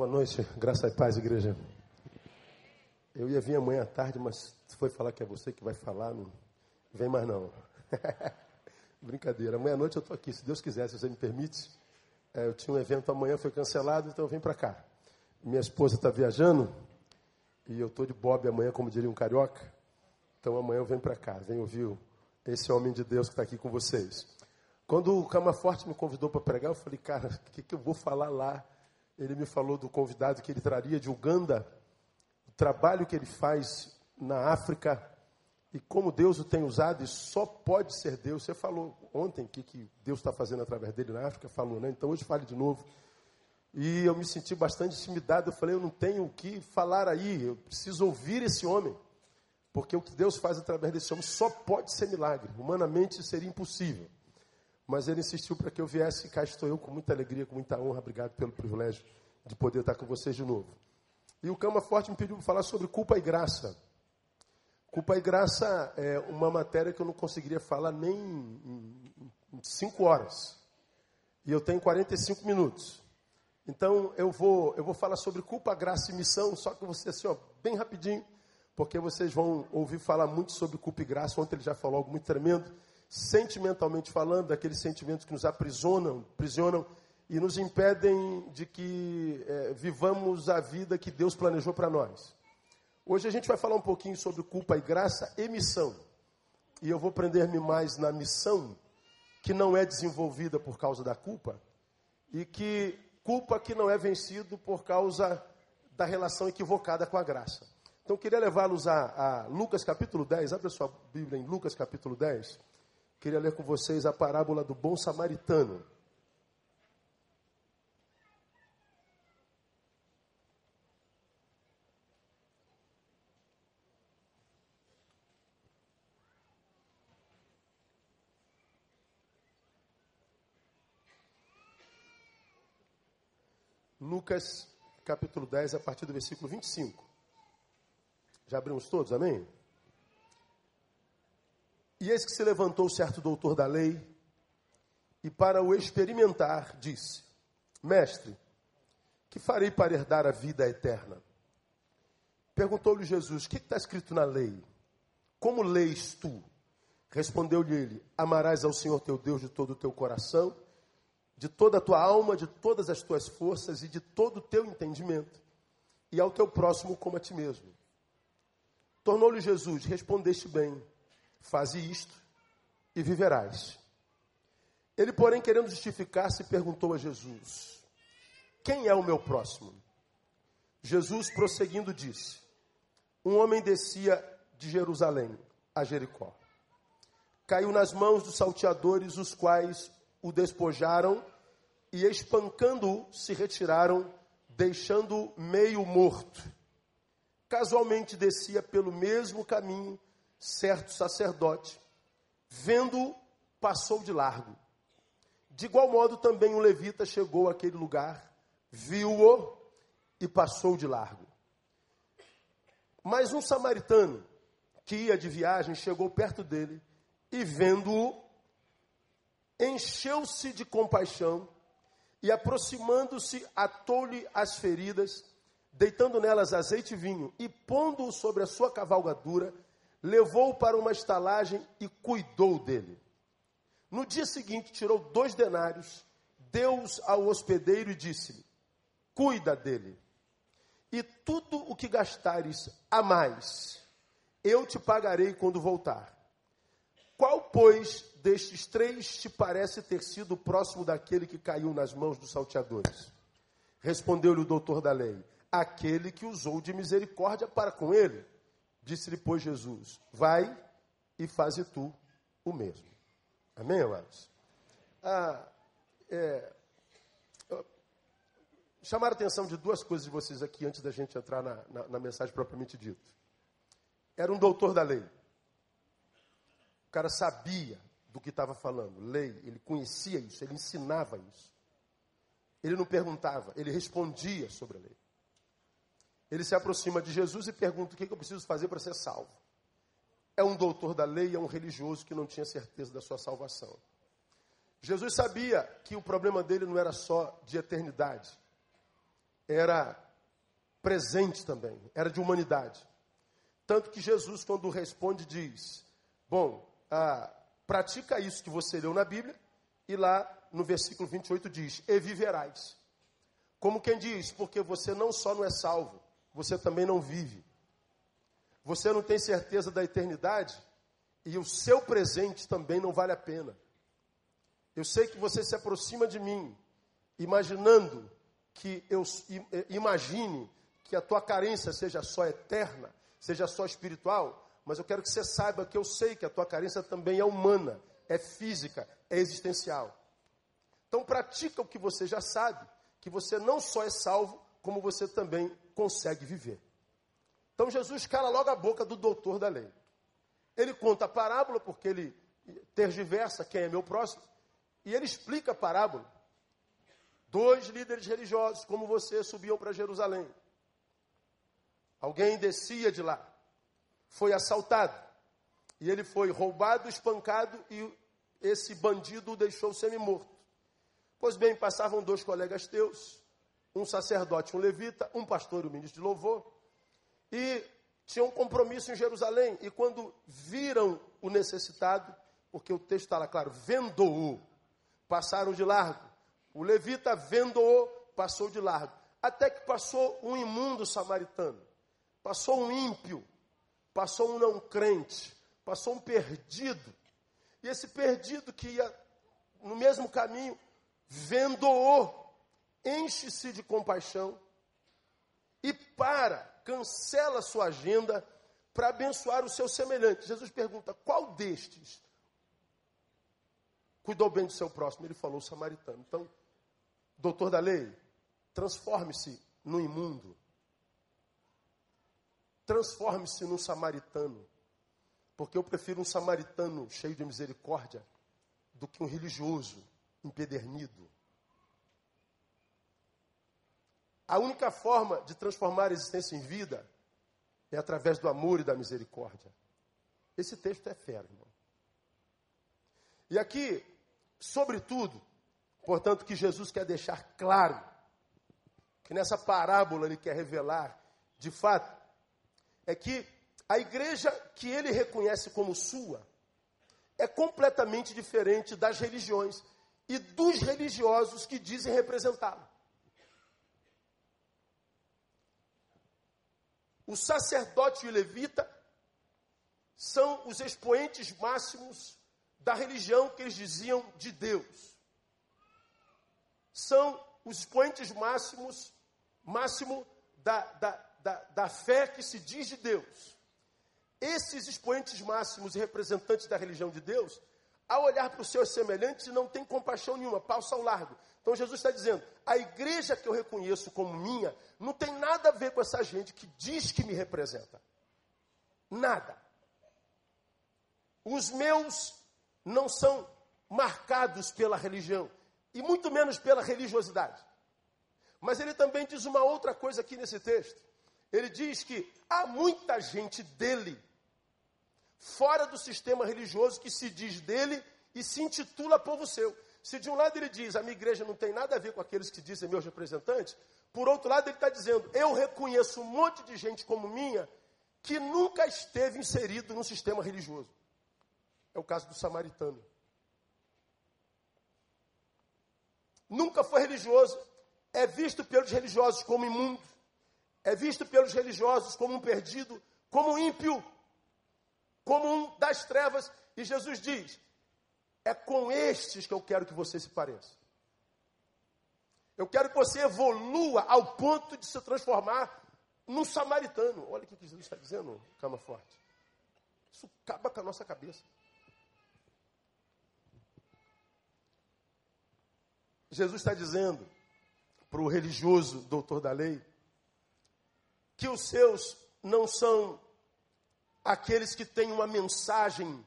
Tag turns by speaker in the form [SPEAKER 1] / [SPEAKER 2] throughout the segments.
[SPEAKER 1] Boa noite, graça e paz, igreja. Eu ia vir amanhã à tarde, mas foi falar que é você que vai falar, não vem mais não. Brincadeira, amanhã à noite eu estou aqui, se Deus quiser, se você me permite. É, eu tinha um evento amanhã, foi cancelado, então eu vim para cá. Minha esposa está viajando e eu estou de bob amanhã, como diria um carioca. Então amanhã eu venho para cá, venho ouvir esse homem de Deus que está aqui com vocês. Quando o Cama Forte me convidou para pregar, eu falei, cara, o que, que eu vou falar lá? Ele me falou do convidado que ele traria de Uganda, o trabalho que ele faz na África e como Deus o tem usado, e só pode ser Deus. Você falou ontem que, que Deus está fazendo através dele na África, falou, né? Então hoje fale de novo. E eu me senti bastante intimidado. Eu falei, eu não tenho o que falar aí, eu preciso ouvir esse homem. Porque o que Deus faz através desse homem só pode ser milagre. Humanamente seria impossível. Mas ele insistiu para que eu viesse e cá estou eu com muita alegria, com muita honra. Obrigado pelo privilégio de poder estar com vocês de novo. E o Cama Forte me pediu para falar sobre culpa e graça. Culpa e graça é uma matéria que eu não conseguiria falar nem em, em cinco horas. E eu tenho 45 minutos. Então eu vou, eu vou falar sobre culpa, graça e missão, só que você assim, ó, bem rapidinho porque vocês vão ouvir falar muito sobre culpa e graça. Ontem ele já falou algo muito tremendo, sentimentalmente falando, daqueles sentimentos que nos aprisionam, aprisionam e nos impedem de que é, vivamos a vida que Deus planejou para nós. Hoje a gente vai falar um pouquinho sobre culpa e graça e missão. E eu vou prender-me mais na missão, que não é desenvolvida por causa da culpa, e que culpa que não é vencido por causa da relação equivocada com a graça. Então, queria levá-los a, a, Lucas capítulo 10. Abre a sua Bíblia em Lucas capítulo 10. Queria ler com vocês a parábola do bom samaritano. Lucas capítulo 10, a partir do versículo 25. Já abrimos todos, amém? E eis que se levantou certo doutor da lei, e para o experimentar, disse: Mestre, que farei para herdar a vida eterna? Perguntou-lhe Jesus: O que está escrito na lei? Como leis tu? Respondeu-lhe ele: Amarás ao Senhor teu Deus de todo o teu coração, de toda a tua alma, de todas as tuas forças e de todo o teu entendimento, e ao teu próximo como a ti mesmo. Tornou-lhe Jesus: Respondeste bem, faze isto e viverás. Ele, porém, querendo justificar-se, perguntou a Jesus: Quem é o meu próximo? Jesus, prosseguindo, disse: Um homem descia de Jerusalém a Jericó. Caiu nas mãos dos salteadores, os quais o despojaram e, espancando-o, se retiraram, deixando-o meio morto. Casualmente descia pelo mesmo caminho certo sacerdote. Vendo-o, passou de largo. De igual modo também o levita chegou àquele lugar, viu-o e passou de largo. Mas um samaritano que ia de viagem chegou perto dele e, vendo-o, encheu-se de compaixão e, levou-o para uma estalagem e cuidou dele. No dia seguinte, tirou dois denários, deu-os ao hospedeiro e disse-lhe: Cuida dele, e tudo o que gastares a mais, eu te pagarei quando voltar. Qual, pois, destes três te parece ter sido próximo daquele que caiu nas mãos dos salteadores? Respondeu-lhe o doutor da lei: aquele que usou de misericórdia para com ele. Disse-lhe, pois, Jesus: Vai e faze tu o mesmo. Amém, amados? Ah, é, chamar a atenção de duas coisas de vocês aqui antes da gente entrar na, na, na mensagem propriamente dita. Era um doutor da lei. O cara sabia do que estava falando, lei, ele conhecia isso, ele ensinava isso. Ele não perguntava, ele respondia sobre a lei. Ele se aproxima de Jesus e pergunta: o que eu preciso fazer para ser salvo? É um doutor da lei, é um religioso que não tinha certeza da sua salvação. Jesus sabia que o problema dele não era só de eternidade. era presente também, era de humanidade. Tanto que Jesus, quando responde, diz: Bom, ah, pratica isso que você leu na Bíblia, e lá no versículo 28 diz: E viverás. Como quem diz, porque você não só não é salvo, você também não vive. Você não tem certeza da eternidade e o seu presente também não vale a pena. Eu sei que você se aproxima de mim, imaginando que eu imagine que a tua carência seja só eterna, seja só espiritual, mas eu quero que você saiba que eu sei que a tua carência também é humana, é física, é existencial. Então pratica o que você já sabe, que você não só é salvo, como você também consegue viver. Então Jesus cala logo a boca do doutor da lei. Ele conta a parábola, porque ele tergiversa quem é meu próximo, e ele explica a parábola. Dois líderes religiosos, como você, subiam para Jerusalém. Alguém descia de lá, foi assaltado, e ele foi roubado, espancado, e esse bandido o deixou semi-morto. Pois bem, passavam dois colegas teus, um sacerdote, um levita, um pastor e um ministro de louvor, e tinham um compromisso em Jerusalém. E quando viram o necessitado, porque o texto está lá claro, vendou-o, passaram de largo. O levita vendou-o, passou de largo. Até que passou um imundo samaritano, passou um ímpio, passou um não crente, passou um perdido. E esse perdido que ia no mesmo caminho, vendou-o, enche-se de compaixão e para cancela sua agenda para abençoar o seu semelhante. Jesus pergunta: qual destes cuidou bem do seu próximo? Ele falou: o samaritano. Então, doutor da lei, transforme-se no imundo. Transforme-se num samaritano. Porque eu prefiro um samaritano cheio de misericórdia do que um religioso empedernido. A única forma de transformar a existência em vida é através do amor e da misericórdia. Esse texto é fera, irmão. E aqui, sobretudo, portanto, que Jesus quer deixar claro, que nessa parábola ele quer revelar, de fato, é que a igreja que ele reconhece como sua é completamente diferente das religiões e dos religiosos que dizem representá-la. O sacerdote e o levita são os expoentes máximos da religião que eles diziam de Deus. São os expoentes máximos, máximo da, da, da, da fé que se diz de Deus. Esses expoentes máximos e representantes da religião de Deus, ao olhar para os seus semelhantes, não tem compaixão nenhuma, passa ao largo. Então Jesus está dizendo: a igreja que eu reconheço como minha não tem nada a ver com essa gente que diz que me representa. Nada. Os meus não são marcados pela religião e muito menos pela religiosidade. Mas ele também diz uma outra coisa aqui nesse texto. Ele diz que há muita gente dele, fora do sistema religioso, que se diz dele e se intitula povo seu. Se de um lado ele diz, a minha igreja não tem nada a ver com aqueles que dizem meus representantes, por outro lado ele está dizendo, eu reconheço um monte de gente como minha que nunca esteve inserido no sistema religioso. É o caso do samaritano. Nunca foi religioso, é visto pelos religiosos como imundo, é visto pelos religiosos como um perdido, como um ímpio, como um das trevas. E Jesus diz: é com estes que eu quero que você se pareça. Eu quero que você evolua ao ponto de se transformar num samaritano. Olha o que Jesus está dizendo, cama forte. Isso acaba com a nossa cabeça. Jesus está dizendo para o religioso doutor da lei que os seus não são aqueles que têm uma mensagem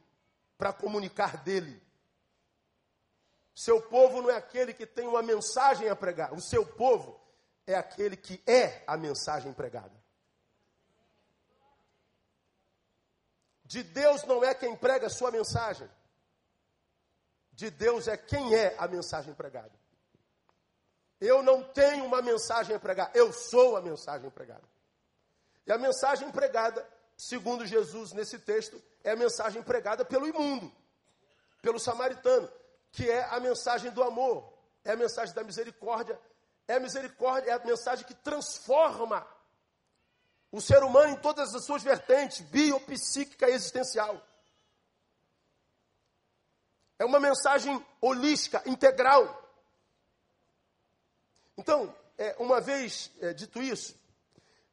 [SPEAKER 1] para comunicar dele. Seu povo não é aquele que tem uma mensagem a pregar. O seu povo é aquele que é a mensagem pregada. De Deus não é quem prega a sua mensagem. De Deus é quem é a mensagem pregada. Eu não tenho uma mensagem a pregar, eu sou a mensagem pregada. E a mensagem pregada, segundo Jesus nesse texto, é a mensagem pregada pelo imundo, pelo samaritano, que é a mensagem do amor, é a mensagem da misericórdia, é a misericórdia, é a mensagem que transforma o ser humano em todas as suas vertentes, biopsíquica e existencial. É uma mensagem holística, integral. Então, é, uma vez é, dito isso,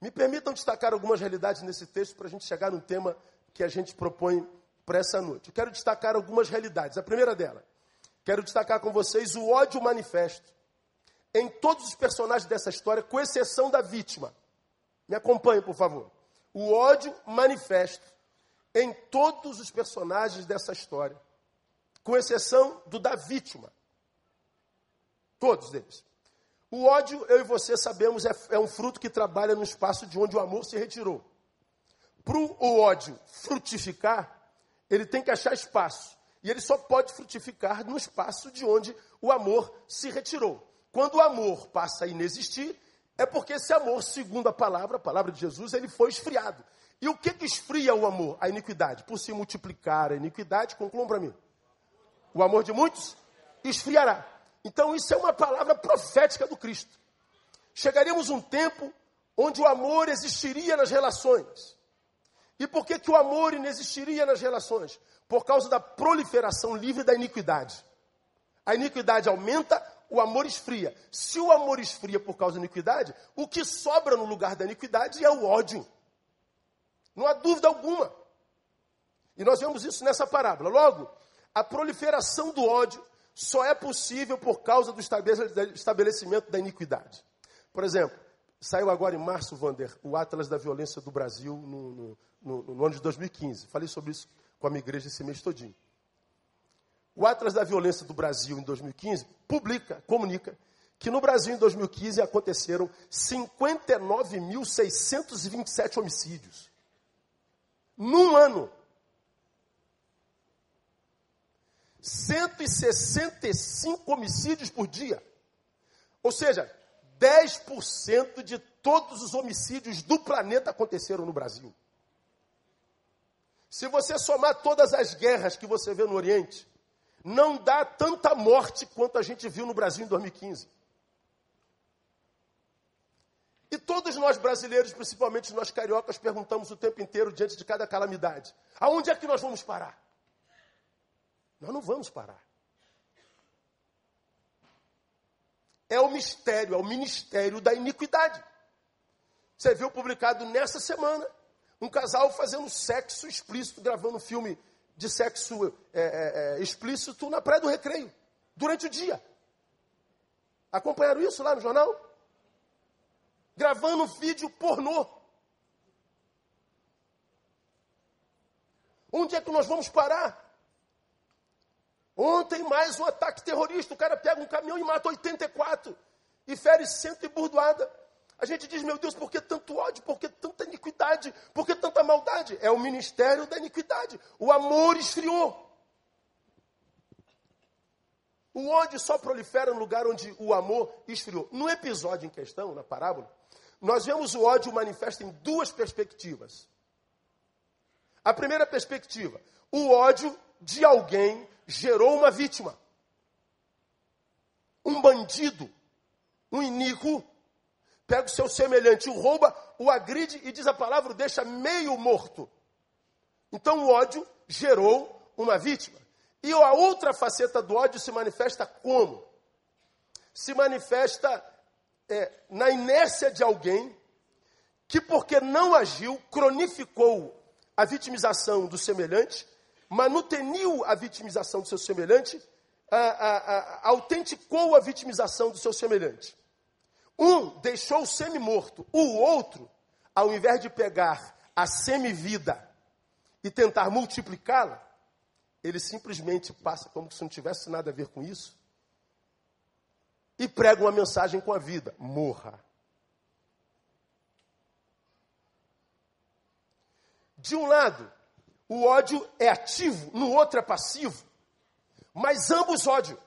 [SPEAKER 1] me permitam destacar algumas realidades nesse texto para a gente chegar no tema que a gente propõe para essa noite. Eu quero destacar algumas realidades. A primeira dela, quero destacar com vocês o ódio manifesto em todos os personagens dessa história, com exceção da vítima. Me acompanhe, por favor. O ódio manifesto em todos os personagens dessa história, com exceção do da vítima. Todos eles. O ódio, eu e você sabemos, é, é um fruto que trabalha no espaço de onde o amor se retirou. Para o ódio frutificar, ele tem que achar espaço. E ele só pode frutificar no espaço de onde o amor se retirou. Quando o amor passa a inexistir, é porque esse amor, segundo a palavra, a palavra de Jesus, ele foi esfriado. E o que, que esfria o amor? A iniquidade. Por se multiplicar a iniquidade, concluam para mim. O amor de muitos esfriará. Então, isso é uma palavra profética do Cristo. Chegaríamos um tempo onde o amor existiria nas relações. E por que, que o amor inexistiria nas relações? Por causa da proliferação livre da iniquidade. A iniquidade aumenta, o amor esfria. Se o amor esfria por causa da iniquidade, o que sobra no lugar da iniquidade é o ódio. Não há dúvida alguma. E nós vemos isso nessa parábola. Logo, a proliferação do ódio só é possível por causa do estabelecimento da iniquidade. Por exemplo, saiu agora em março, Vander, o Atlas da Violência do Brasil no, no, no, no ano de 2015. Falei sobre isso com a minha igreja esse mês todinho. O Atlas da Violência do Brasil em 2015 publica, comunica, que no Brasil em 2015 aconteceram 59.627 homicídios. Num ano. 165 homicídios por dia. Ou seja, 10% de todos os homicídios do planeta aconteceram no Brasil. Se você somar todas as guerras que você vê no Oriente, não dá tanta morte quanto a gente viu no Brasil em 2015. E todos nós brasileiros, principalmente nós cariocas, perguntamos o tempo inteiro diante de cada calamidade: aonde é que nós vamos parar? Nós não vamos parar. É o mistério, é o ministério da iniquidade. Você viu publicado nessa semana um casal fazendo sexo explícito, gravando um filme de sexo é, é, é, explícito na Praia do Recreio, durante o dia. Acompanharam isso lá no jornal? Gravando vídeo pornô. Onde é que nós vamos parar? Ontem, mais um ataque terrorista. O cara pega um caminhão e mata 84 e fere cento e burdoada. A gente diz, meu Deus, por que tanto ódio? Por que tanta iniquidade? Por que tanta maldade? É o ministério da iniquidade. O amor esfriou. O ódio só prolifera no lugar onde o amor esfriou. No episódio em questão, na parábola, nós vemos o ódio manifesto em duas perspectivas. A primeira perspectiva, o ódio de alguém gerou uma vítima. Um bandido, um iníquo, pega o seu semelhante, o rouba, o agride e diz a palavra, o deixa meio morto. Então o ódio gerou uma vítima. E a outra faceta do ódio se manifesta como? Se manifesta é, na inércia de alguém que, porque não agiu, cronificou a vitimização do semelhante manuteniu a vitimização do seu semelhante, a, a, a, autenticou a vitimização do seu semelhante. Um deixou o semi-morto, o outro, ao invés de pegar a semi-vida e tentar multiplicá-la, ele simplesmente passa como se não tivesse nada a ver com isso e prega uma mensagem com a vida: morra. De um lado, o ódio é ativo, no outro é passivo. Mas ambos ódio.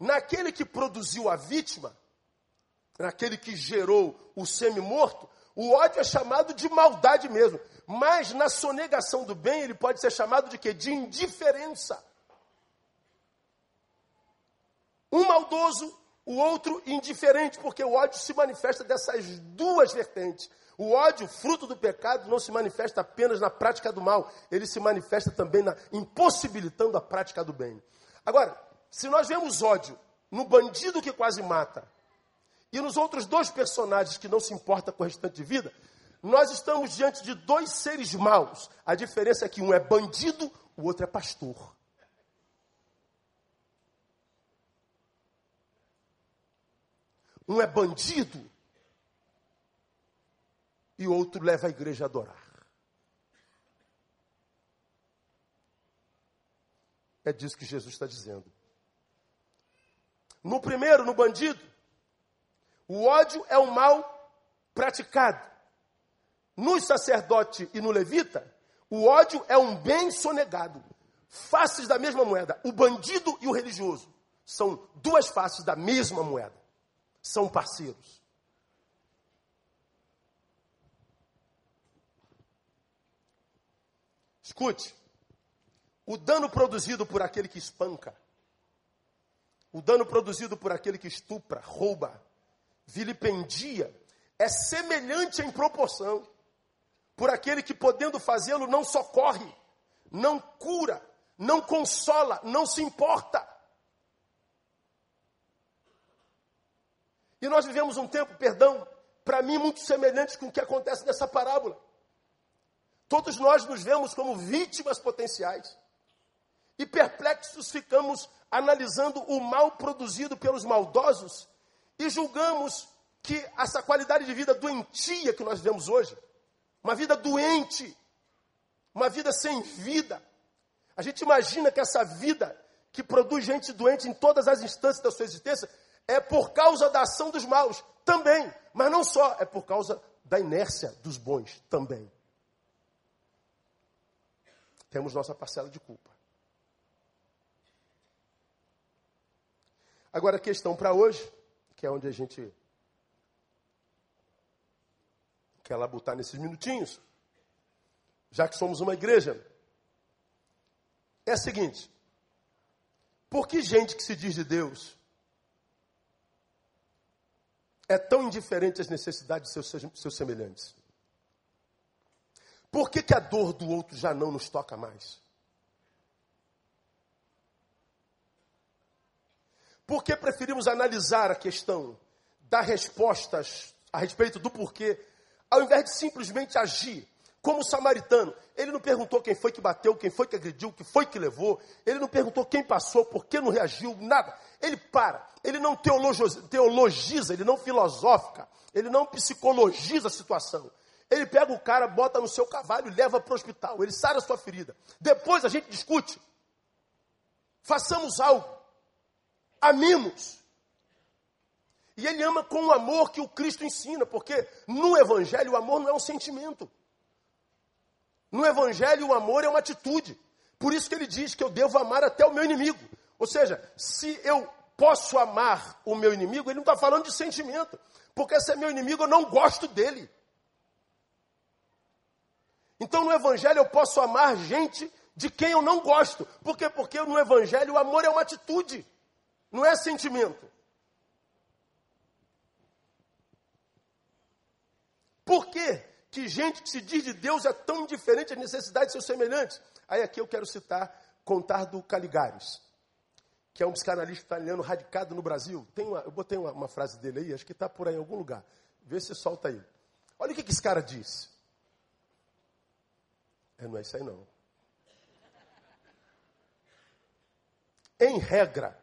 [SPEAKER 1] naquele que produziu a vítima, naquele que gerou o semi-morto, o ódio é chamado de maldade mesmo. Mas na sonegação do bem, ele pode ser chamado de quê? De indiferença. Um maldoso, o outro indiferente, porque o ódio se manifesta dessas duas vertentes. O ódio, fruto do pecado, não se manifesta apenas na prática do mal, ele se manifesta também na impossibilitando a prática do bem. Agora, se nós vemos ódio no bandido que quase mata e nos outros dois personagens que não se importa com o restante de vida, nós estamos diante de dois seres maus. A diferença é que um é bandido, o outro é pastor. Um é bandido e outro leva a igreja a adorar. É disso que Jesus está dizendo. No primeiro, no bandido, o ódio é o mal praticado. No sacerdote e no levita, o ódio é um bem sonegado. Faces da mesma moeda. O bandido e o religioso são duas faces da mesma moeda. São parceiros. Escute, o dano produzido por aquele que espanca, o dano produzido por aquele que estupra, rouba, vilipendia, é semelhante em proporção por aquele que, podendo fazê-lo, não socorre, não cura, não consola, não se importa. E nós vivemos um tempo, perdão, para mim muito semelhante com o que acontece nessa parábola. Todos nós nos vemos como vítimas potenciais. E perplexos ficamos analisando o mal produzido pelos maldosos e julgamos que essa qualidade de vida doentia que nós vemos hoje, uma vida doente, uma vida sem vida. A gente imagina que essa vida que produz gente doente em todas as instâncias da sua existência é por causa da ação dos maus também, mas não só, é por causa da inércia dos bons também. Temos nossa parcela de culpa. Agora a questão para hoje que é onde a gente quer labutar nesses minutinhos, já que somos uma igreja, é a seguinte: por que gente que se diz de Deus é tão indiferente às necessidades de seus, seus semelhantes? Por que, que a dor do outro já não nos toca mais? Por que preferimos analisar a questão, dar respostas a respeito do porquê, ao invés de simplesmente agir como o samaritano? Ele não perguntou quem foi que bateu, quem foi que agrediu, quem foi que levou. Ele não perguntou quem passou, por que não reagiu, nada. Ele para. Ele não teologiza, ele não filosofica, ele não psicologiza a situação. Ele pega o cara, bota no seu cavalo e leva para o hospital. Ele sara a sua ferida. Depois a gente discute. Façamos algo amemos. E ele ama com o amor que o Cristo ensina, porque no Evangelho o amor não é um sentimento. No Evangelho o amor é uma atitude. Por isso que ele diz que eu devo amar até o meu inimigo. Ou seja, se eu posso amar o meu inimigo, ele não está falando de sentimento. Porque se é meu inimigo, eu não gosto dele. Então no Evangelho eu posso amar gente de quem eu não gosto. Por quê? Porque no Evangelho o amor é uma atitude não é sentimento. Por que, que gente que se diz de Deus é tão indiferente às necessidades de seus semelhantes? Aí aqui eu quero citar, contar do Caligares, que é um psicanalista italiano radicado no Brasil. Tem uma, eu botei uma, uma frase dele aí, acho que está por aí em algum lugar. Vê se solta aí. Olha o que, que esse cara diz. É, não é isso aí não. Em regra,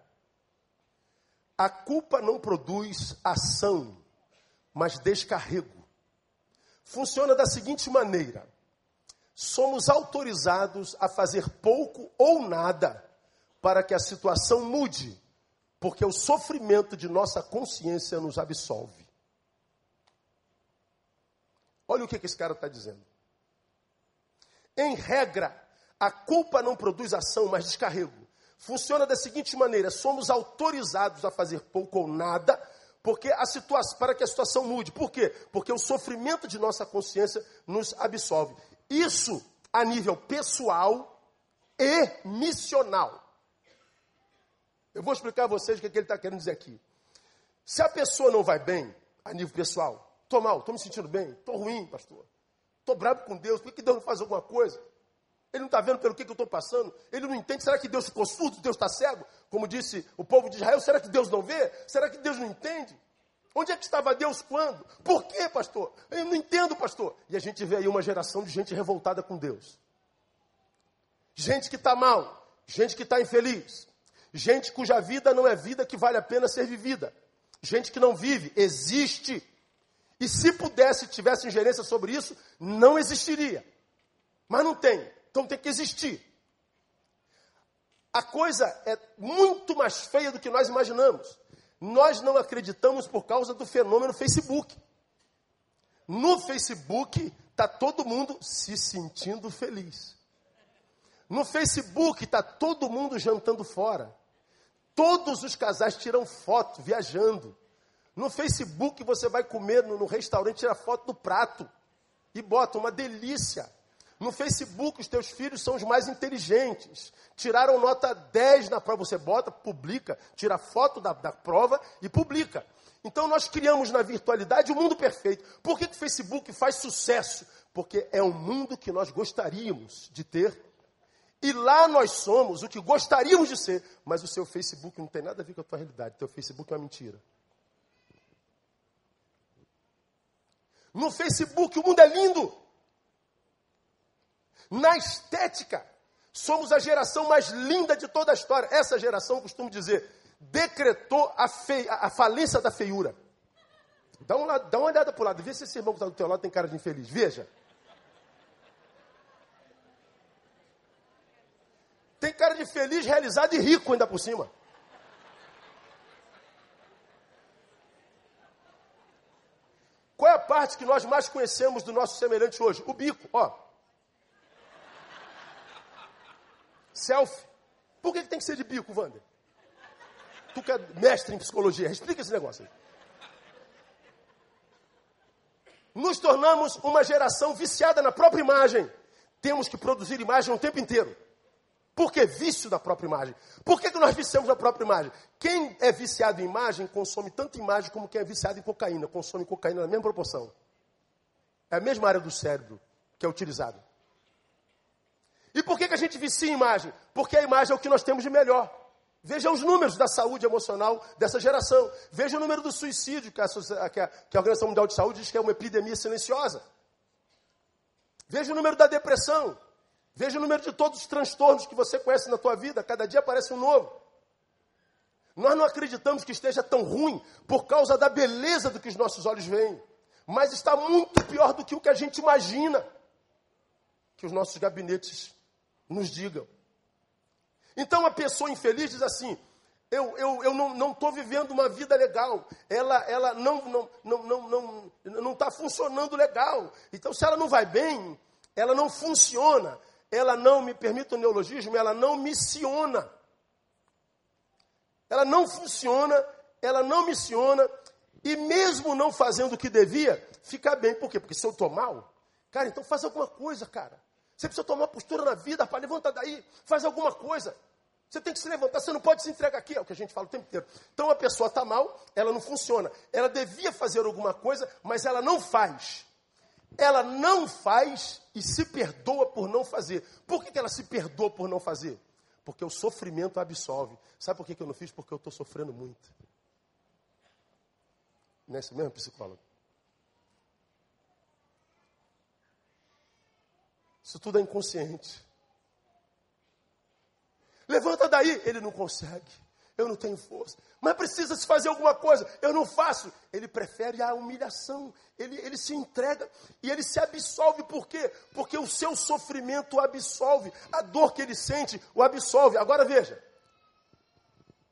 [SPEAKER 1] a culpa não produz ação, mas descarrego. Funciona da seguinte maneira: somos autorizados a fazer pouco ou nada para que a situação mude, porque o sofrimento de nossa consciência nos absolve. Olha o que, esse cara está dizendo. Em regra, a culpa não produz ação, mas descarrego. funciona da seguinte maneira: somos autorizados a fazer pouco ou nada, porque a situação, para que a situação mude. Por quê? Porque o sofrimento de nossa consciência nos absolve. Isso a nível pessoal e missional. Eu vou explicar a vocês o que, é que ele está querendo dizer aqui. Se a pessoa não vai bem, a nível pessoal, estou mal, estou me sentindo bem, estou ruim, pastor. Estou bravo com Deus, por que Deus não faz alguma coisa? Ele não está vendo pelo que, que eu estou passando? Ele não entende? Será que Deus ficou surdo? Deus está cego? Como disse o povo de Israel, será que Deus não vê? Será que Deus não entende? Onde é que estava Deus quando? Por quê, pastor? Eu não entendo, pastor. E a gente vê aí uma geração de gente revoltada com Deus. Gente que está mal, gente que está infeliz, gente cuja vida não é vida que vale a pena ser vivida, gente que não vive, existe. E se pudesse, tivesse ingerência sobre isso, não existiria. Mas não tem, então tem que existir. A coisa é muito mais feia do que nós imaginamos. Nós não acreditamos por causa do fenômeno Facebook. No Facebook está todo mundo se sentindo feliz. No Facebook está todo mundo jantando fora. Todos os casais tiram foto viajando. No Facebook você vai comer no, no restaurante, tira foto do prato e bota uma delícia. No Facebook, os teus filhos são os mais inteligentes. Tiraram nota 10 na prova. Você bota, publica, tira foto da, da prova e publica. Então nós criamos na virtualidade o um mundo perfeito. Por que, o Facebook faz sucesso? Porque é o mundo que nós gostaríamos de ter. E lá nós somos o que gostaríamos de ser. Mas o seu Facebook não tem nada a ver com a tua realidade. O teu Facebook é uma mentira. No Facebook o mundo é lindo. Na estética, somos a geração mais linda de toda a história. Essa geração, costumo dizer, decretou a, a falência da feiura. Dá, um lado, dá uma olhada para o lado, vê se esse irmão que está do teu lado tem cara de infeliz. Veja. Tem cara de feliz, realizado e rico ainda por cima. Qual é a parte que nós mais conhecemos do nosso semelhante hoje? O bico, ó. Selfie. Por que, que tem que ser de bico, Wander? Tu que é mestre em psicologia, explica esse negócio aí. Nos tornamos uma geração viciada na própria imagem. Temos que produzir imagem o tempo inteiro. Por que vício da própria imagem? Por que, que nós viciamos a própria imagem? Quem é viciado em imagem consome tanto imagem como quem é viciado em cocaína. Consome cocaína na mesma proporção. É a mesma área do cérebro que é utilizada. E por que, que a gente vicia em imagem? Porque a imagem é o que nós temos de melhor. Veja os números da saúde emocional dessa geração. Veja o número do suicídio, que a, que a, que a Organização Mundial de Saúde diz que é uma epidemia silenciosa. Veja o número da depressão. Veja o número de todos os transtornos que você conhece na tua vida. Cada dia aparece um novo. Nós não acreditamos que esteja tão ruim por causa da beleza do que os nossos olhos veem. Mas está muito pior do que o que a gente imagina. Que os nossos gabinetes nos digam. Então a pessoa infeliz diz assim: eu, eu, eu não estou vivendo uma vida legal, ela, ela não está não, não, não, não, não tá funcionando legal. Então, se ela não vai bem, ela não funciona, ela não, me permita o neologismo, ela não missiona. Ela não funciona, ela não missiona, e mesmo não fazendo o que devia, fica bem. Por quê? Porque se eu estou mal, cara, então faz alguma coisa, cara. Você precisa tomar postura na vida, rapaz. Levanta daí, faz alguma coisa. Você tem que se levantar, você não pode se entregar aqui, é o que a gente fala o tempo inteiro. Então a pessoa está mal, ela não funciona. Ela devia fazer alguma coisa, mas ela não faz. Ela não faz e se perdoa por não fazer. Por que, que ela se perdoa por não fazer? Porque o sofrimento absolve. Sabe por que, que eu não fiz? Porque eu estou sofrendo muito. Não é isso mesmo, psicólogo? Isso tudo é inconsciente. Levanta daí. Ele não consegue. Eu não tenho força. Mas precisa se fazer alguma coisa. Eu não faço. Ele prefere a humilhação. Ele, ele se entrega e ele se absolve. Por quê? Porque o seu sofrimento o absolve. A dor que ele sente o absolve. Agora veja.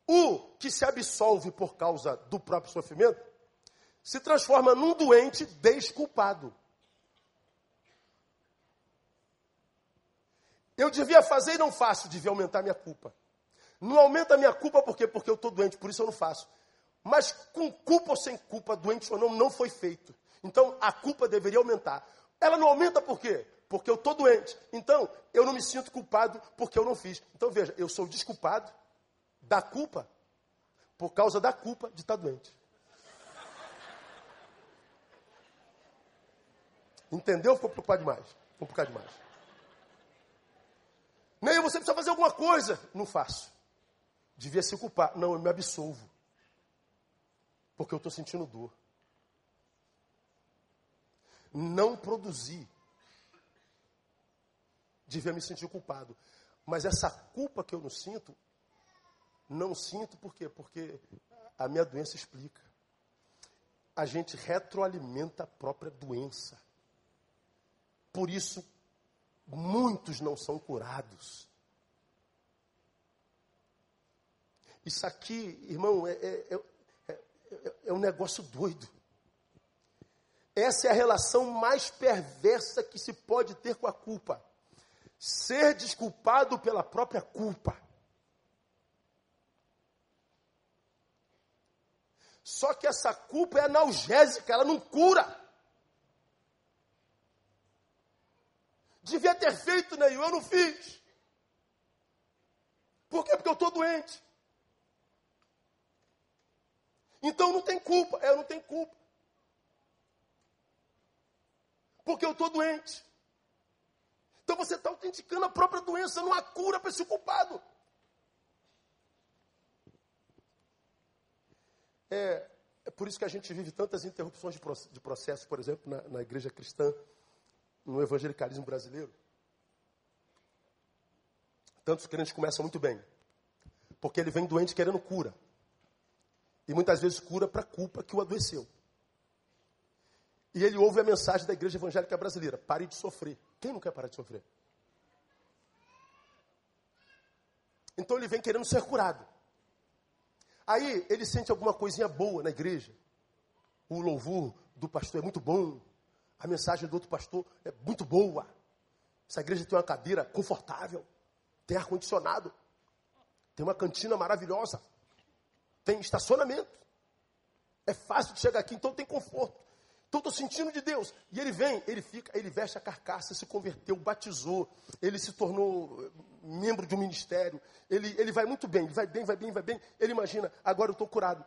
[SPEAKER 1] O que se absolve por causa do próprio sofrimento se transforma num doente desculpado. Eu devia fazer e não faço, devia aumentar minha culpa. Não aumenta a minha culpa por quê? Porque eu estou doente, por isso eu não faço. Mas com culpa ou sem culpa, doente ou não, não foi feito. Então a culpa deveria aumentar. Ela não aumenta por quê? Porque eu estou doente. Então eu não me sinto culpado porque eu não fiz. Então veja, eu sou desculpado da culpa por causa da culpa de estar doente. Entendeu? Ficou preocupado demais. Ficou preocupado demais. Nem você precisa fazer alguma coisa. Não faço. Devia se culpar. Não, eu me absolvo. Porque eu estou sentindo dor. Não produzi. Devia me sentir culpado. Mas essa culpa que eu não sinto, não sinto por quê? Porque a minha doença explica. A gente retroalimenta a própria doença. Por isso, muitos não são curados. Isso aqui, irmão, é, é, é, é, um negócio doido. Essa é a relação mais perversa que se pode ter com a culpa. Ser desculpado pela própria culpa. Só que essa culpa é analgésica, ela não cura. Devia ter feito, Neil, eu não fiz. Por quê? Porque eu estou doente. Então não tem culpa. Eu não tenho culpa. Porque eu estou doente. Então você está autenticando a própria doença, não há cura para esse culpado. É, é, por isso que a gente vive tantas interrupções de processo, por exemplo, na, na igreja cristã no evangelicalismo brasileiro. Tantos crentes começam muito bem, porque ele vem doente querendo cura. E muitas vezes cura para a culpa que o adoeceu. E ele ouve a mensagem da igreja evangélica brasileira: pare de sofrer. Quem não quer parar de sofrer? Então ele vem querendo ser curado. Aí ele sente alguma coisinha boa na igreja. O louvor do pastor é muito bom. A mensagem do outro pastor é muito boa. Essa igreja tem uma cadeira confortável, tem ar-condicionado, tem uma cantina maravilhosa, tem estacionamento. É fácil de chegar aqui, então tem conforto. Então estou sentindo de Deus. E ele vem, ele fica, ele veste a carcaça, se converteu, batizou, ele se tornou membro de um ministério. Ele, ele vai muito bem, ele vai bem, vai bem, vai bem. Ele imagina, agora eu estou curado.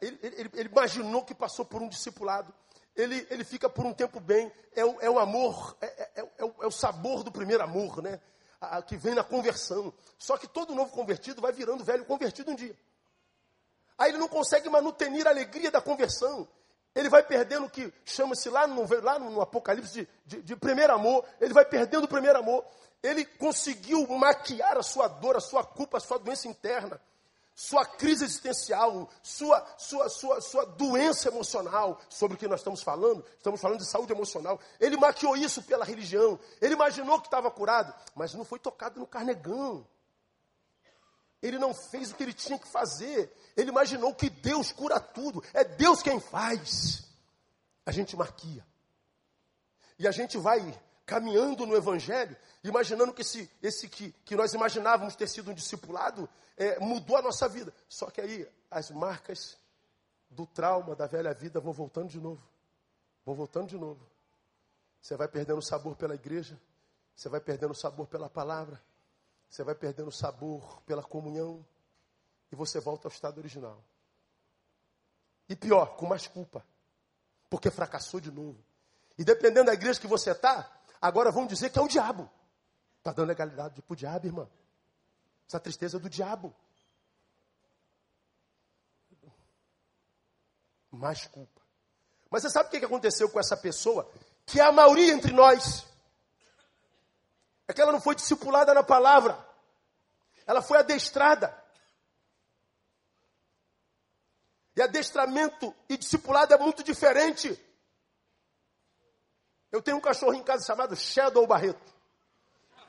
[SPEAKER 1] Ele, ele, ele, imaginou que passou por um discipulado ele, ele fica por um tempo bem. É o, é o amor, é, é, é, é, o, é o sabor do primeiro amor, né? A, a, que vem na conversão. Só que todo novo convertido vai virando velho convertido um dia. Aí ele não consegue manutenir a alegria da conversão. Ele vai perdendo o que chama-se lá no, lá no Apocalipse de, de, de primeiro amor. Ele vai perdendo o primeiro amor. Ele conseguiu maquiar a sua dor, a sua culpa, a sua doença interna sua crise existencial, sua, sua, sua, sua doença emocional, sobre o que nós estamos falando, estamos falando de saúde emocional. Ele maquiou isso pela religião. Ele imaginou que estava curado, mas não foi tocado no carnegão. Ele não fez o que ele tinha que fazer. Ele imaginou que Deus cura tudo. É Deus quem faz. A gente marquia. E a gente vai caminhando no Evangelho, imaginando que esse, esse que, que nós imaginávamos ter sido um discipulado, é, mudou a nossa vida. Só que aí as marcas do trauma da velha vida vão voltando de novo. Vão voltando de novo. Você vai perdendo o sabor pela igreja, você vai perdendo o sabor pela palavra, você vai perdendo o sabor pela comunhão, e você volta ao estado original. E pior, com mais culpa, porque fracassou de novo. E dependendo da igreja que você está, Agora vão dizer que é o diabo. Está dando legalidade para o diabo, irmã. Essa tristeza é do diabo. Mais culpa. Mas você sabe o que aconteceu com essa pessoa? Que é a maioria entre nós. É que ela não foi discipulada na palavra. Ela foi adestrada. E adestramento e discipulado é muito diferente. Eu tenho um cachorro em casa chamado Shadow Barreto.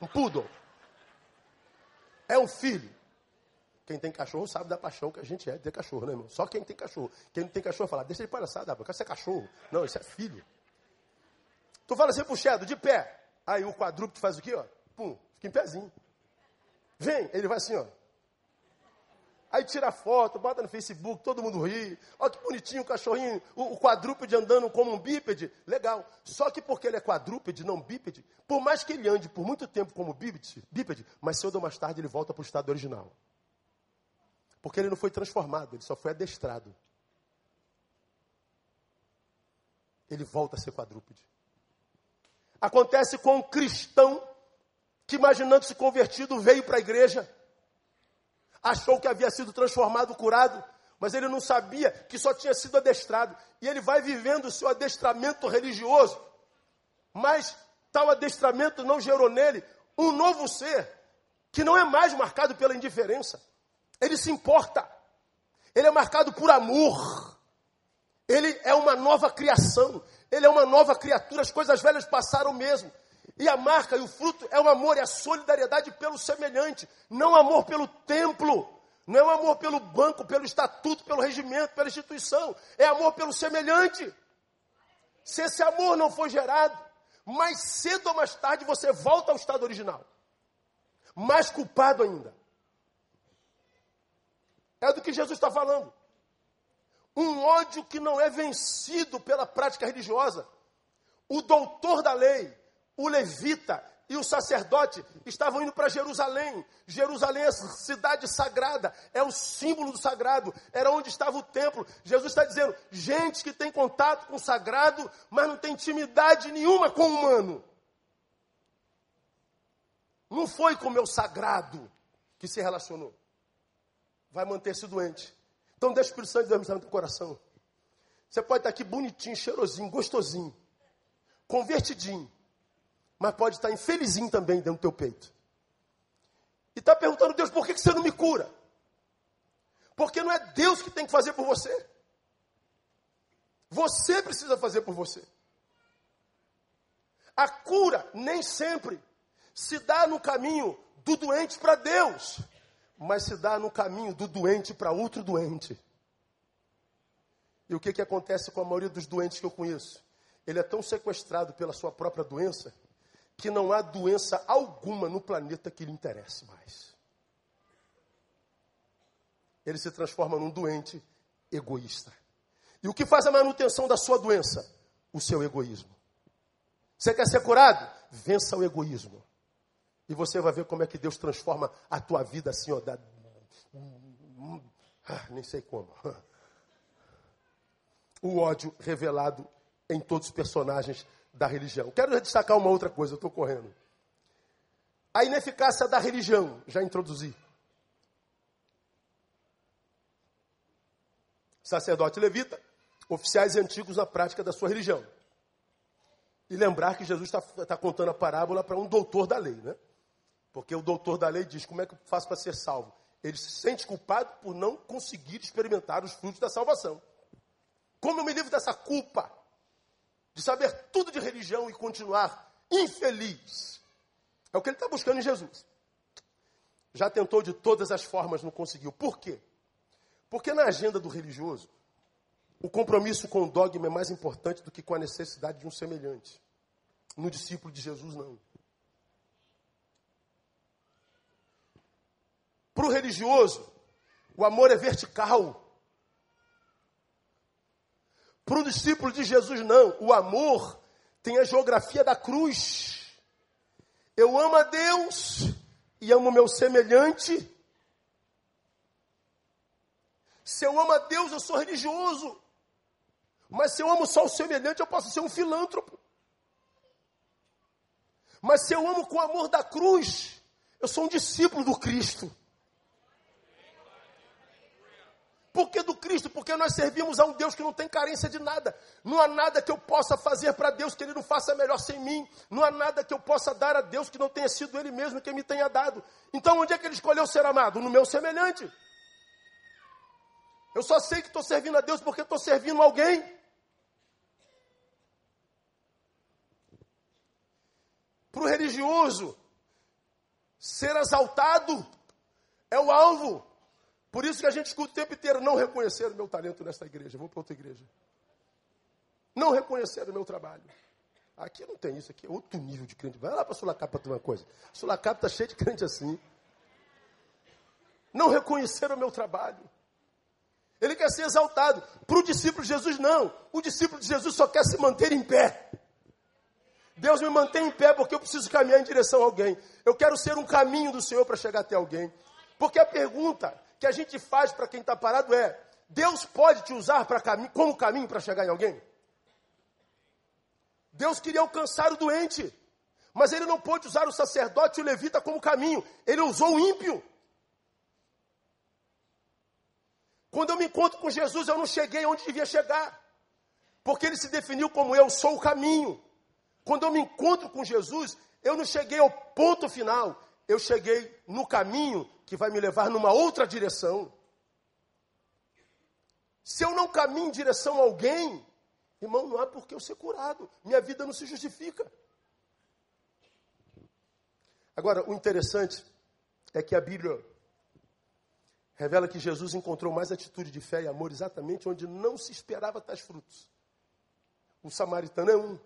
[SPEAKER 1] Um poodle. É um filho. Quem tem cachorro sabe da paixão que a gente é de ter cachorro, né, irmão? Só quem tem cachorro. Quem não tem cachorro fala, deixa ele palhaçada, eu quero ser cachorro. Não, isso é filho. Tu fala assim pro Shadow, de pé. Aí o quadrúpede faz o quê, ó? Pum, fica em pezinho. Vem, ele vai assim, ó. Aí tira foto, bota no Facebook, todo mundo ri. Olha que bonitinho o cachorrinho, o, o quadrúpede andando como um bípede. Legal. Só que porque ele é quadrúpede, não bípede, por mais que ele ande por muito tempo como bípede, bípede mas cedo ou mais tarde ele volta para o estado original. Porque ele não foi transformado, ele só foi adestrado. Ele volta a ser quadrúpede. Acontece com um cristão que, imaginando se convertido, veio para a igreja achou que havia sido transformado, curado, mas ele não sabia que só tinha sido adestrado. E ele vai vivendo o seu adestramento religioso, mas tal adestramento não gerou nele um novo ser, que não é mais marcado pela indiferença. Ele se importa, ele é marcado por amor, ele é uma nova criação, ele é uma nova criatura, as coisas velhas passaram mesmo. E a marca e o fruto é o amor, é a solidariedade pelo semelhante, não amor pelo templo, não é o amor pelo banco, pelo estatuto, pelo regimento, pela instituição, é amor pelo semelhante. Se esse amor não for gerado, mais cedo ou mais tarde você volta ao estado original. Mais culpado ainda. É do que Jesus está falando. Um ódio que não é vencido pela prática religiosa. O doutor da lei, o levita e o sacerdote estavam indo para Jerusalém. Jerusalém é cidade sagrada, é o símbolo do sagrado, era onde estava o templo. Jesus está dizendo: gente que tem contato com o sagrado, mas não tem intimidade nenhuma com o humano. Não foi com o meu sagrado que se relacionou. Vai manter-se doente. Então deixa o Espírito Santo de Deus no teu coração. Você pode estar aqui bonitinho, cheirosinho, gostosinho, convertidinho mas pode estar infelizinho também dentro do teu peito. E está perguntando, Deus, por que você não me cura? Porque não é Deus que tem que fazer por você. Você precisa fazer por você. A cura nem sempre se dá no caminho do doente para Deus, mas se dá no caminho do doente para outro doente. E o que, que acontece com a maioria dos doentes que eu conheço? Ele é tão sequestrado pela sua própria doença que não há doença alguma no planeta que lhe interesse mais. Ele se transforma num doente egoísta. E o que faz a manutenção da sua doença? O seu egoísmo. Você quer ser curado? Vença o egoísmo. E você vai ver como é que Deus transforma a tua vida assim, ó. Da... Ah, nem sei como. O ódio revelado em todos os personagens da religião. Quero destacar uma outra coisa, eu estou correndo. A ineficácia da religião, já introduzi. Sacerdote levita, oficiais antigos na prática da sua religião. E lembrar que Jesus está tá contando a parábola para um doutor da lei, né? Porque o doutor da lei diz: como é que eu faço para ser salvo? Ele se sente culpado por não conseguir experimentar os frutos da salvação. Como eu me livro dessa culpa? de saber tudo de religião e continuar infeliz. É o que ele está buscando em Jesus. Já tentou de todas as formas, não conseguiu. Por quê? Porque na agenda do religioso, o compromisso com o dogma é mais importante do que com a necessidade de um semelhante. No discípulo de Jesus, não. Para o religioso, o amor é vertical. Para o discípulo de Jesus, não. O amor tem a geografia da cruz. Eu amo a Deus e amo meu semelhante. Se eu amo a Deus, eu sou religioso. Mas se eu amo só o semelhante, eu posso ser um filântropo. Mas se eu amo com o amor da cruz, eu sou um discípulo do Cristo. Por que do Cristo? Porque nós servimos a um Deus que não tem carência de nada. Não há nada que eu possa fazer para Deus que Ele não faça melhor sem mim. Não há nada que eu possa dar a Deus que não tenha sido Ele mesmo que me tenha dado. Então, onde é que Ele escolheu ser amado? No meu semelhante. Eu só sei que estou servindo a Deus porque estou servindo alguém. Para o religioso, ser exaltado é o alvo. Por isso que a gente escuta o tempo inteiro, não reconhecer o meu talento nesta igreja, vou para outra igreja. Não reconhecer o meu trabalho. Aqui não tem isso, aqui é outro nível de crente. Vai lá para Sulacap para uma coisa. Sulacap está cheio de crente assim. não reconheceram o meu trabalho. Ele quer ser exaltado. Para o discípulo de Jesus, não. O discípulo de Jesus só quer se manter em pé. Deus me mantém em pé porque eu preciso caminhar em direção a alguém. Eu quero ser um caminho do Senhor para chegar até alguém. Porque a pergunta que a gente faz para quem está parado é: Deus pode te usar cami como caminho para chegar em alguém? Deus queria alcançar o doente, mas ele não pôde usar o sacerdote e o levita como caminho. Ele usou o ímpio. Quando eu me encontro com Jesus, eu não cheguei onde devia chegar. Porque ele se definiu como eu sou o caminho. Quando eu me encontro com Jesus, eu não cheguei ao ponto final. Eu cheguei no caminho que vai me levar numa outra direção. Se eu não caminho em direção a alguém, irmão, não há por que eu ser curado. Minha vida não se justifica. Agora, o interessante é que a Bíblia revela que Jesus encontrou mais atitude de fé e amor exatamente onde não se esperava tais frutos. O samaritano é um.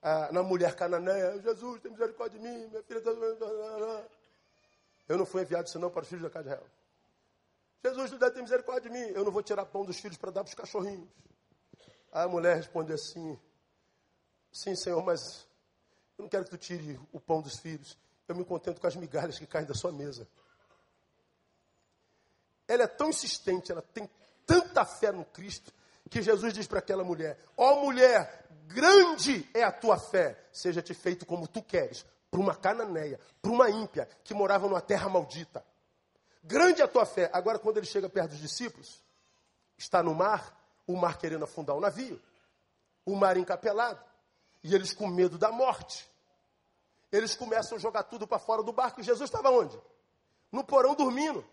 [SPEAKER 1] Ah, na mulher cananeia, Jesus, tem misericórdia de mim, minha filha está... Eu não fui enviado senão para os filhos da casa de Israel. Jesus, tu deve ter misericórdia de mim. Eu não vou tirar pão dos filhos para dar para os cachorrinhos. A mulher respondeu assim, sim, Senhor, mas eu não quero que tu tire o pão dos filhos. Eu me contento com as migalhas que caem da sua mesa. Ela é tão insistente, ela tem tanta fé no Cristo, que Jesus diz para aquela mulher: Ó oh, mulher, grande é a tua fé, seja-te feito como tu queres, para uma cananeia, para uma ímpia que morava numa terra maldita. Grande é a tua fé. Agora, quando ele chega perto dos discípulos, está no mar, o mar querendo afundar o navio, o mar encapelado, e eles com medo da morte. Eles começam a jogar tudo para fora do barco. E Jesus estava onde? No porão dormindo.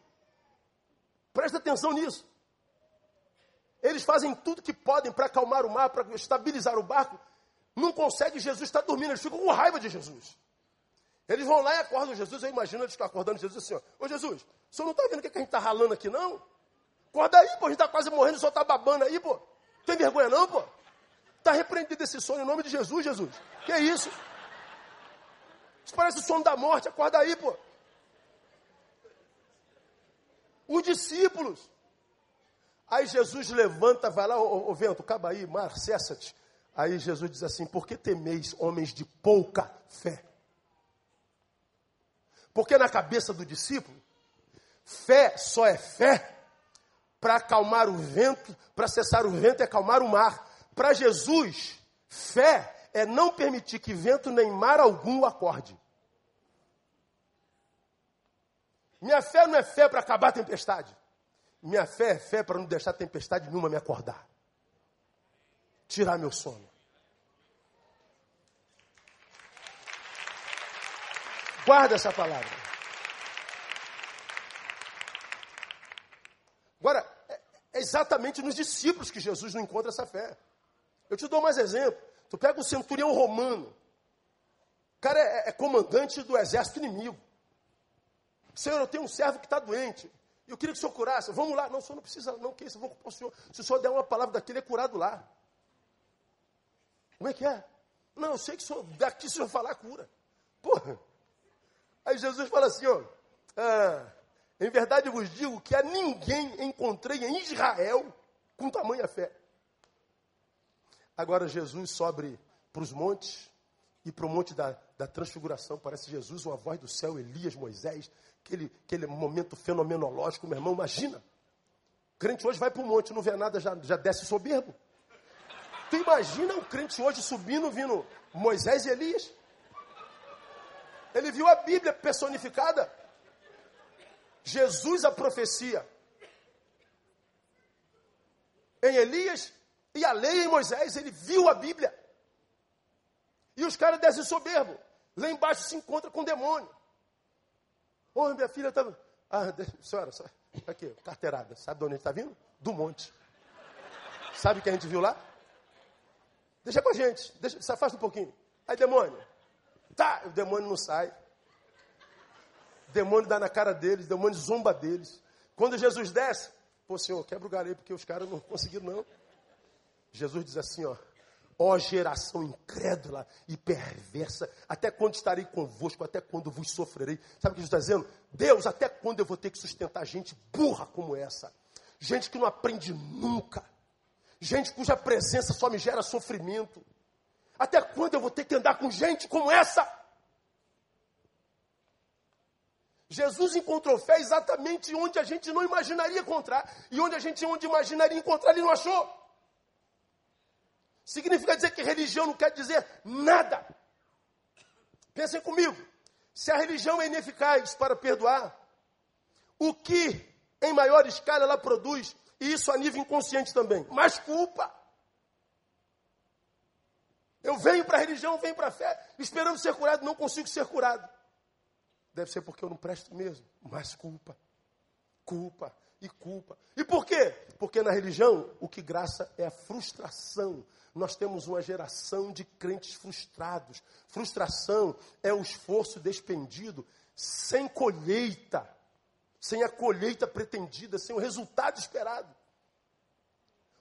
[SPEAKER 1] Presta atenção nisso. Eles fazem tudo que podem para acalmar o mar, para estabilizar o barco. Não consegue, Jesus está dormindo. Eles ficam com raiva de Jesus. Eles vão lá e acordam Jesus. Eu imagino eles acordando Jesus assim: ó, Ô Jesus, o senhor não está vendo o que, que a gente está ralando aqui, não? Acorda aí, pô, a gente está quase morrendo, o senhor está babando aí, pô. Tem vergonha, não, pô? Está repreendido esse sono em nome de Jesus, Jesus. Que é isso? Isso parece o sono da morte, acorda aí, pô. Os discípulos. Aí Jesus levanta, vai lá, ô vento, acaba aí, mar, cessa-te. Aí Jesus diz assim: Por que temeis, homens de pouca fé? Porque na cabeça do discípulo, fé só é fé para acalmar o vento, para cessar o vento e acalmar o mar. Para Jesus, fé é não permitir que vento nem mar algum acorde. Minha fé não é fé para acabar a tempestade. Minha fé é fé para não deixar tempestade nenhuma me acordar. Tirar meu sono. Guarda essa palavra. Agora, é, é exatamente nos discípulos que Jesus não encontra essa fé. Eu te dou mais exemplo. Tu pega o centurião romano. O cara é, é comandante do exército inimigo. Senhor, eu tenho um servo que está doente. Eu queria que o senhor curasse. Vamos lá. Não, o senhor não precisa, não. Que isso? Eu vou para o senhor. Se o senhor der uma palavra daquele, é curado lá. Como é que é? Não, eu sei que o senhor, daqui o senhor falar, cura. Porra. Aí Jesus fala assim, ó. Ah, em verdade eu vos digo que a ninguém encontrei em Israel com tamanha fé. Agora Jesus sobe para os montes e para o monte da, da transfiguração. Parece Jesus, uma voz do céu, Elias, Moisés aquele, aquele momento fenomenológico, meu irmão, imagina. O crente hoje vai para o monte, não vê nada, já, já desce soberbo. Tu imagina o crente hoje subindo, vindo Moisés e Elias? Ele viu a Bíblia personificada. Jesus a profecia. Em Elias e a lei em Moisés, ele viu a Bíblia. E os caras descem soberbo. Lá embaixo se encontra com o demônio. Ô, minha filha estava. Ah, senhora, aqui, carteirada. Sabe de onde a gente está vindo? Do monte. Sabe o que a gente viu lá? Deixa com a gente, deixa, se afasta um pouquinho. Aí, demônio. Tá, o demônio não sai. O demônio dá na cara deles, o demônio zomba deles. Quando Jesus desce, pô, senhor, quebra o galho porque os caras não conseguiram, não. Jesus diz assim, ó. Ó geração incrédula e perversa, até quando estarei convosco, até quando vos sofrerei? Sabe o que Jesus está dizendo? Deus, até quando eu vou ter que sustentar gente burra como essa? Gente que não aprende nunca. Gente cuja presença só me gera sofrimento. Até quando eu vou ter que andar com gente como essa? Jesus encontrou fé exatamente onde a gente não imaginaria encontrar. E onde a gente onde imaginaria encontrar, ele não achou. Significa dizer que religião não quer dizer nada. Pensem comigo. Se a religião é ineficaz para perdoar, o que em maior escala ela produz, e isso a nível inconsciente também, mais culpa. Eu venho para a religião, venho para a fé, esperando ser curado, não consigo ser curado. Deve ser porque eu não presto mesmo. Mais culpa, culpa e culpa. E por quê? Porque na religião o que graça é a frustração. Nós temos uma geração de crentes frustrados. Frustração é o esforço despendido sem colheita, sem a colheita pretendida, sem o resultado esperado.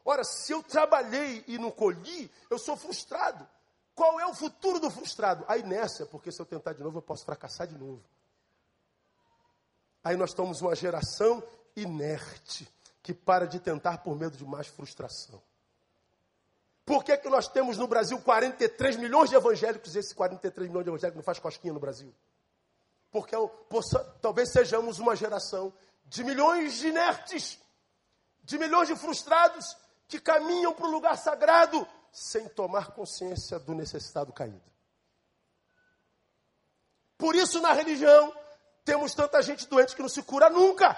[SPEAKER 1] Ora, se eu trabalhei e não colhi, eu sou frustrado. Qual é o futuro do frustrado? A inércia, porque se eu tentar de novo, eu posso fracassar de novo. Aí nós estamos uma geração inerte, que para de tentar por medo de mais frustração. Por que, que nós temos no Brasil 43 milhões de evangélicos e esses 43 milhões de evangélicos não faz cosquinha no Brasil? Porque possa, talvez sejamos uma geração de milhões de inertes, de milhões de frustrados que caminham para o lugar sagrado sem tomar consciência do necessitado caído. Por isso, na religião, temos tanta gente doente que não se cura nunca.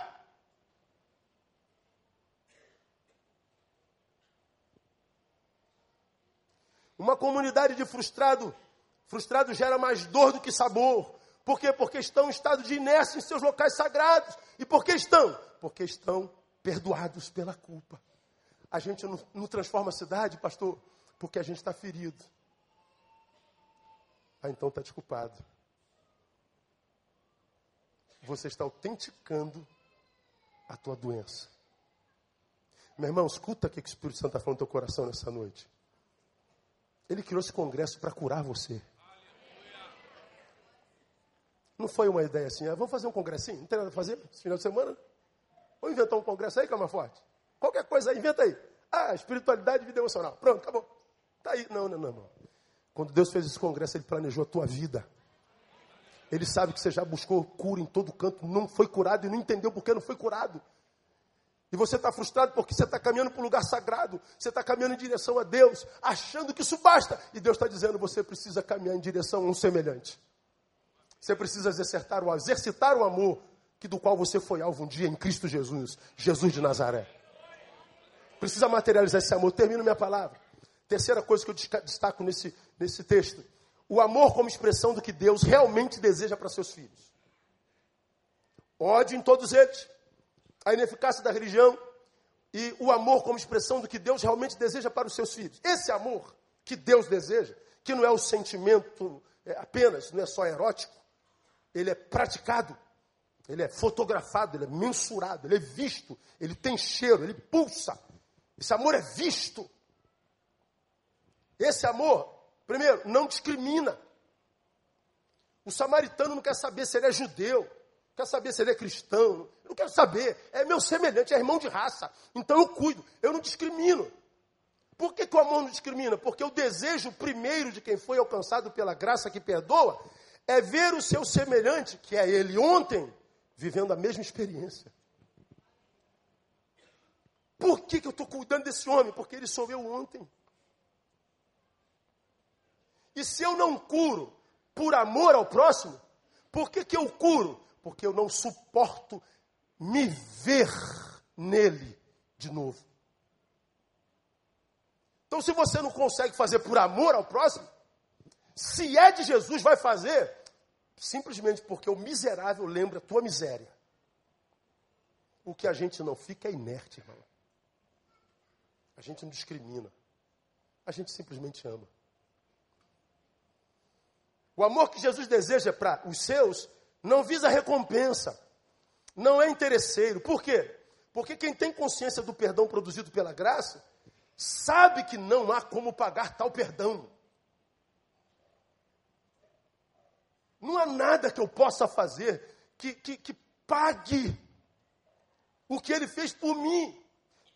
[SPEAKER 1] Uma comunidade de frustrado, frustrado gera mais dor do que sabor. Por quê? Porque estão em estado de inércia em seus locais sagrados. E por que estão? Porque estão perdoados pela culpa. A gente não, não transforma a cidade, pastor, porque a gente está ferido. Ah, então está desculpado você está autenticando a tua doença. Meu irmão, escuta o que o Espírito Santo está falando no teu coração nessa noite. Ele criou esse congresso para curar você. Não foi uma ideia assim, ah, vamos fazer um congressinho? Não tem nada a fazer esse final de semana? Vamos inventar um congresso aí, Calma Forte? Qualquer coisa aí, inventa aí. Ah, espiritualidade e vida emocional. Pronto, acabou. Tá aí. Não, não, não, não. Quando Deus fez esse congresso, Ele planejou a tua vida. Ele sabe que você já buscou cura em todo canto, não foi curado e não entendeu por que não foi curado. E você está frustrado porque você está caminhando para um lugar sagrado, você está caminhando em direção a Deus, achando que isso basta. E Deus está dizendo: você precisa caminhar em direção a um semelhante. Você precisa exercitar o, exercitar o amor que do qual você foi alvo um dia em Cristo Jesus, Jesus de Nazaré. Precisa materializar esse amor. Termino minha palavra. Terceira coisa que eu destaco nesse, nesse texto o amor como expressão do que Deus realmente deseja para seus filhos. Ódio em todos eles, a ineficácia da religião e o amor como expressão do que Deus realmente deseja para os seus filhos. Esse amor que Deus deseja, que não é o sentimento é, apenas, não é só erótico, ele é praticado, ele é fotografado, ele é mensurado, ele é visto, ele tem cheiro, ele pulsa. Esse amor é visto. Esse amor Primeiro, não discrimina. O samaritano não quer saber se ele é judeu, quer saber se ele é cristão. Não quero saber. É meu semelhante, é irmão de raça. Então eu cuido, eu não discrimino. Por que, que o amor não discrimina? Porque o desejo primeiro de quem foi alcançado pela graça que perdoa é ver o seu semelhante, que é ele ontem, vivendo a mesma experiência. Por que, que eu estou cuidando desse homem? Porque ele sou eu ontem. E se eu não curo por amor ao próximo, por que, que eu curo? Porque eu não suporto me ver nele de novo. Então, se você não consegue fazer por amor ao próximo, se é de Jesus, vai fazer simplesmente porque o miserável lembra a tua miséria. O que a gente não fica é inerte, irmão. A gente não discrimina. A gente simplesmente ama. O amor que Jesus deseja para os seus não visa recompensa, não é interesseiro. Por quê? Porque quem tem consciência do perdão produzido pela graça sabe que não há como pagar tal perdão. Não há nada que eu possa fazer que, que, que pague o que ele fez por mim.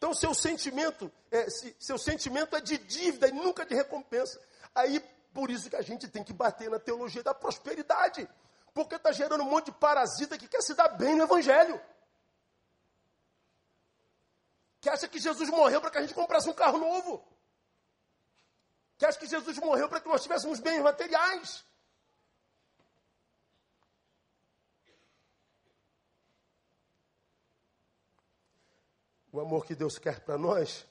[SPEAKER 1] Então, seu sentimento, é, seu sentimento é de dívida e nunca de recompensa. Aí, por isso que a gente tem que bater na teologia da prosperidade. Porque está gerando um monte de parasita que quer se dar bem no Evangelho. Que acha que Jesus morreu para que a gente comprasse um carro novo. Que acha que Jesus morreu para que nós tivéssemos bens materiais. O amor que Deus quer para nós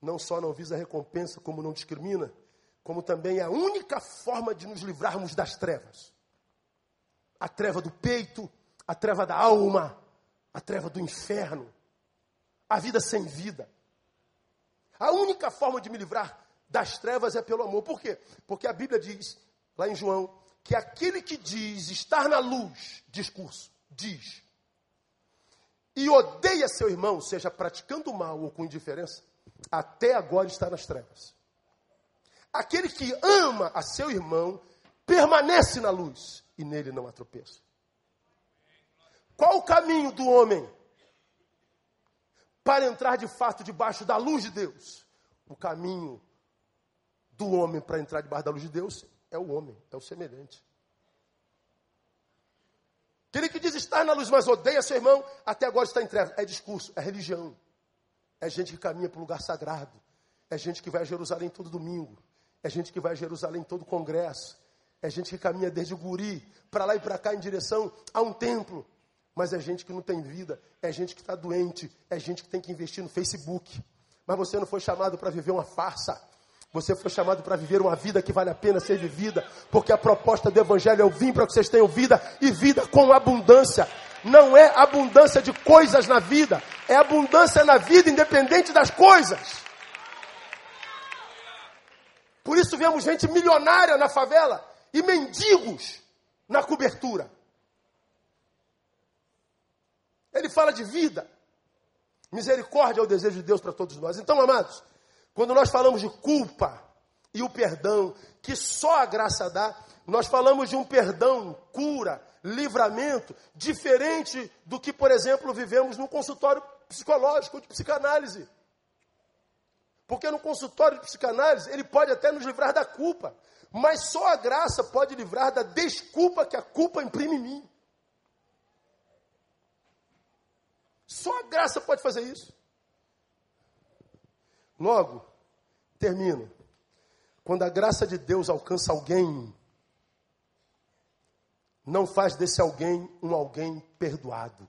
[SPEAKER 1] não só não visa recompensa, como não discrimina, como também é a única forma de nos livrarmos das trevas. A treva do peito, a treva da alma, a treva do inferno, a vida sem vida. A única forma de me livrar das trevas é pelo amor. Por quê? Porque a Bíblia diz, lá em João, que aquele que diz estar na luz, discurso, diz, e odeia seu irmão, seja praticando mal ou com indiferença, até agora está nas trevas. Aquele que ama a seu irmão permanece na luz e nele não há tropeço. Qual o caminho do homem para entrar de fato debaixo da luz de Deus? O caminho do homem para entrar debaixo da luz de Deus é o homem, é o semelhante. Aquele que diz estar na luz, mas odeia seu irmão, até agora está em trevas. É discurso, é religião. É gente que caminha para o lugar sagrado. É gente que vai a Jerusalém todo domingo. É gente que vai a Jerusalém todo congresso. É gente que caminha desde guri para lá e para cá em direção a um templo. Mas é gente que não tem vida. É gente que está doente. É gente que tem que investir no Facebook. Mas você não foi chamado para viver uma farsa. Você foi chamado para viver uma vida que vale a pena ser vivida, porque a proposta do Evangelho é eu vim para que vocês tenham vida e vida com abundância. Não é abundância de coisas na vida, é abundância na vida, independente das coisas. Por isso vemos gente milionária na favela e mendigos na cobertura. Ele fala de vida. Misericórdia é o desejo de Deus para todos nós. Então, amados, quando nós falamos de culpa e o perdão que só a graça dá, nós falamos de um perdão, cura, livramento, diferente do que, por exemplo, vivemos no consultório psicológico de psicanálise. Porque no consultório de psicanálise, ele pode até nos livrar da culpa, mas só a graça pode livrar da desculpa que a culpa imprime em mim. Só a graça pode fazer isso. Logo, termino. Quando a graça de Deus alcança alguém, não faz desse alguém um alguém perdoado.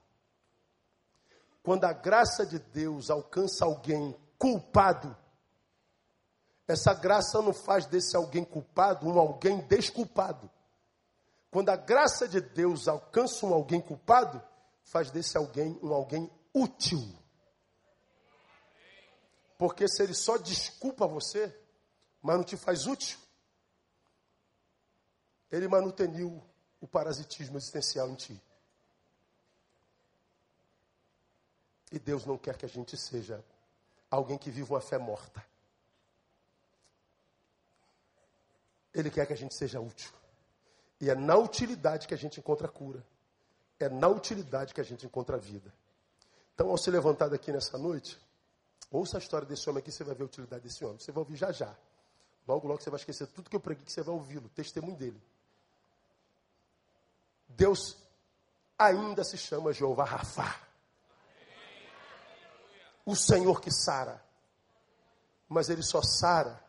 [SPEAKER 1] Quando a graça de Deus alcança alguém culpado, essa graça não faz desse alguém culpado um alguém desculpado. Quando a graça de Deus alcança um alguém culpado, faz desse alguém um alguém útil. Porque se ele só desculpa você, mas não te faz útil, ele manuteniu o parasitismo existencial em ti. E Deus não quer que a gente seja alguém que viva uma fé morta. Ele quer que a gente seja útil. E é na utilidade que a gente encontra cura. É na utilidade que a gente encontra vida. Então, ao se levantar daqui nessa noite, Ouça a história desse homem aqui, você vai ver a utilidade desse homem. Você vai ouvir já já. Logo, logo você vai esquecer tudo que eu preguei, que você vai ouvi-lo, testemunho dele. Deus ainda se chama Jeová Rafá. O Senhor que sara. Mas ele só sara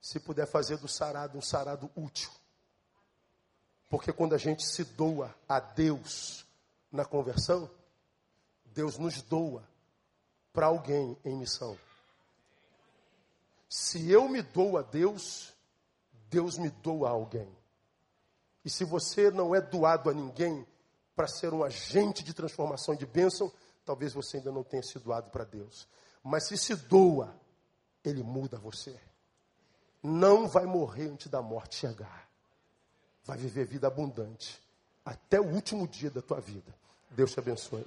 [SPEAKER 1] se puder fazer do sarado um sarado útil. Porque quando a gente se doa a Deus na conversão, Deus nos doa para alguém em missão. Se eu me dou a Deus, Deus me doa a alguém. E se você não é doado a ninguém para ser um agente de transformação e de bênção, talvez você ainda não tenha sido doado para Deus. Mas se se doa, Ele muda você. Não vai morrer antes da morte chegar. Vai viver vida abundante até o último dia da tua vida. Deus te abençoe.